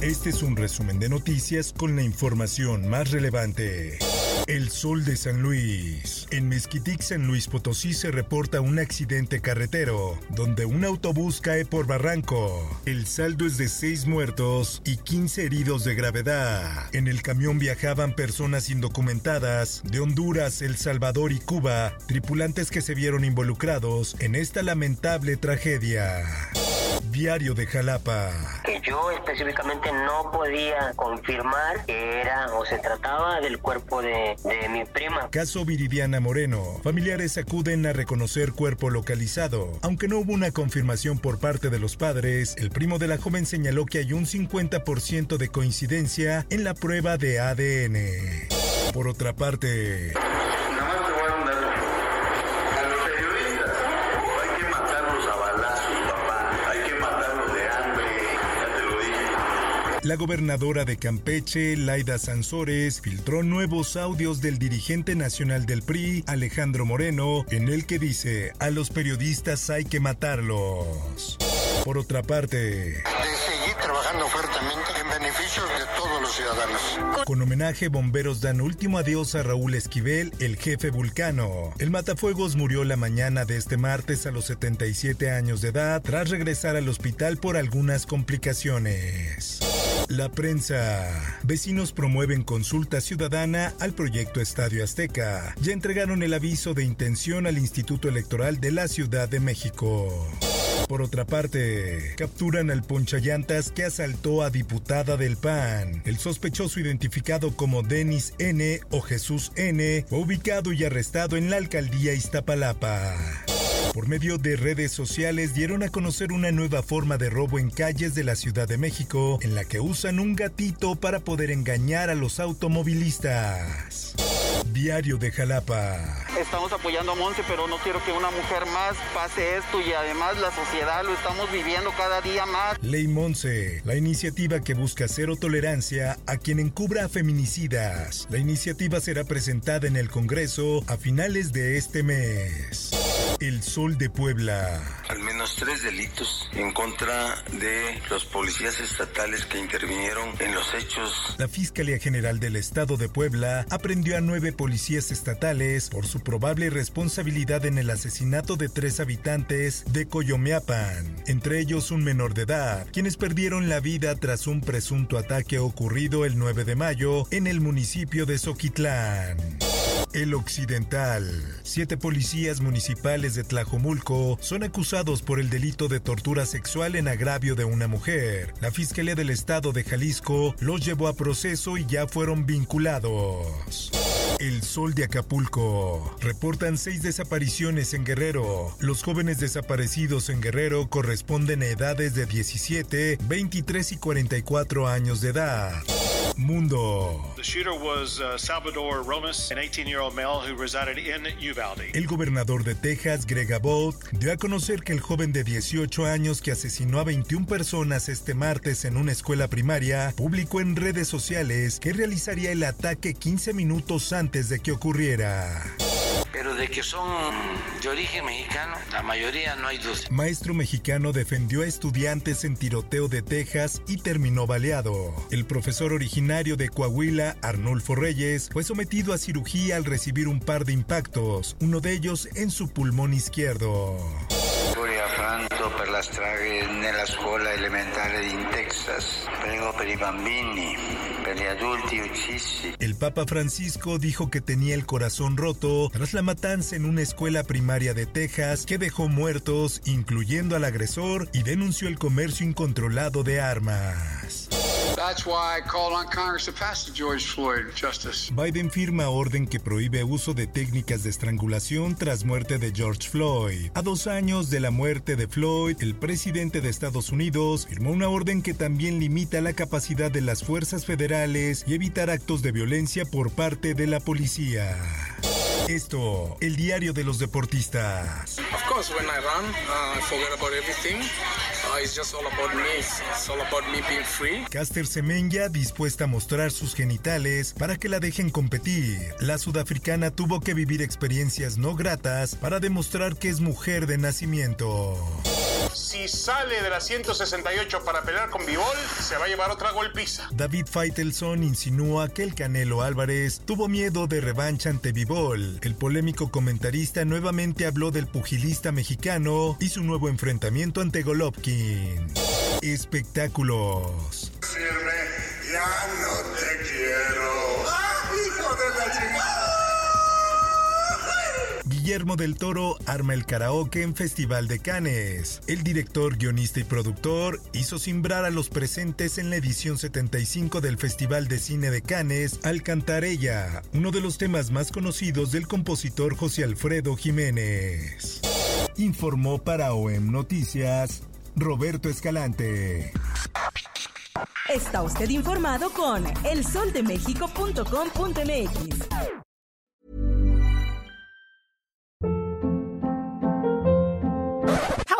Este es un resumen de noticias con la información más relevante. El Sol de San Luis. En Mezquitic, San Luis Potosí, se reporta un accidente carretero, donde un autobús cae por barranco. El saldo es de 6 muertos y 15 heridos de gravedad. En el camión viajaban personas indocumentadas de Honduras, El Salvador y Cuba, tripulantes que se vieron involucrados en esta lamentable tragedia. Diario de Jalapa. Yo específicamente no podía confirmar que era o se trataba del cuerpo de, de mi prima. Caso Viridiana Moreno. Familiares acuden a reconocer cuerpo localizado. Aunque no hubo una confirmación por parte de los padres, el primo de la joven señaló que hay un 50% de coincidencia en la prueba de ADN. Por otra parte, La gobernadora de Campeche, Laida Sansores, filtró nuevos audios del dirigente nacional del PRI, Alejandro Moreno, en el que dice, a los periodistas hay que matarlos. Por otra parte, de seguir trabajando fuertemente en beneficio de todos los ciudadanos. con homenaje, bomberos dan último adiós a Raúl Esquivel, el jefe vulcano. El matafuegos murió la mañana de este martes a los 77 años de edad tras regresar al hospital por algunas complicaciones. La prensa. Vecinos promueven consulta ciudadana al proyecto Estadio Azteca. Ya entregaron el aviso de intención al Instituto Electoral de la Ciudad de México. Por otra parte, capturan al ponchallantas que asaltó a diputada del PAN. El sospechoso identificado como Denis N. o Jesús N. fue ubicado y arrestado en la alcaldía Iztapalapa. Por medio de redes sociales dieron a conocer una nueva forma de robo en calles de la Ciudad de México, en la que usan un gatito para poder engañar a los automovilistas. Diario de Jalapa. Estamos apoyando a Monse, pero no quiero que una mujer más pase esto y además la sociedad lo estamos viviendo cada día más. Ley Monse, la iniciativa que busca cero tolerancia a quien encubra a feminicidas. La iniciativa será presentada en el Congreso a finales de este mes. El Sol de Puebla. Al menos tres delitos en contra de los policías estatales que intervinieron en los hechos. La Fiscalía General del Estado de Puebla aprendió a nueve policías estatales por su probable responsabilidad en el asesinato de tres habitantes de Coyomeapan, entre ellos un menor de edad, quienes perdieron la vida tras un presunto ataque ocurrido el 9 de mayo en el municipio de Soquitlán. El Occidental. Siete policías municipales de Tlajomulco son acusados por el delito de tortura sexual en agravio de una mujer. La Fiscalía del Estado de Jalisco los llevó a proceso y ya fueron vinculados. El Sol de Acapulco. Reportan seis desapariciones en Guerrero. Los jóvenes desaparecidos en Guerrero corresponden a edades de 17, 23 y 44 años de edad. Mundo. The shooter was Salvador Romas, an 18-year-old male who resided in Uvalde. El gobernador de Texas, Greg Abbott, dio a conocer que el joven de 18 años que asesinó a 21 personas este martes en una escuela primaria publicó en redes sociales que realizaría el ataque 15 minutos antes de que ocurriera. Pero de que son de origen mexicano, la mayoría no hay duda. Maestro mexicano defendió a estudiantes en tiroteo de Texas y terminó baleado. El profesor originario de Coahuila, Arnulfo Reyes, fue sometido a cirugía al recibir un par de impactos, uno de ellos en su pulmón izquierdo. El Papa Francisco dijo que tenía el corazón roto tras la matanza en una escuela primaria de Texas que dejó muertos, incluyendo al agresor, y denunció el comercio incontrolado de armas. Biden firma orden que prohíbe uso de técnicas de estrangulación tras muerte de George Floyd. A dos años de la muerte de Floyd, el presidente de Estados Unidos firmó una orden que también limita la capacidad de las fuerzas federales y evitar actos de violencia por parte de la policía. Esto, el diario de los deportistas. Of course, when I run, uh, I forget about everything. Uh, it's just all about me. It's all about me being free. Caster Semenya dispuesta a mostrar sus genitales para que la dejen competir. La sudafricana tuvo que vivir experiencias no gratas para demostrar que es mujer de nacimiento. Si sale de la 168 para pelear con Bivol, se va a llevar otra golpiza. David Faitelson insinúa que el Canelo Álvarez tuvo miedo de revancha ante Bivol. El polémico comentarista nuevamente habló del pugilista mexicano y su nuevo enfrentamiento ante Golovkin. Espectáculos. Guillermo del Toro arma el karaoke en Festival de Cannes. El director, guionista y productor hizo simbrar a los presentes en la edición 75 del Festival de Cine de Cannes al cantar ella, uno de los temas más conocidos del compositor José Alfredo Jiménez. Informó para OEM Noticias Roberto Escalante. Está usted informado con elsoldemexico.com.mx.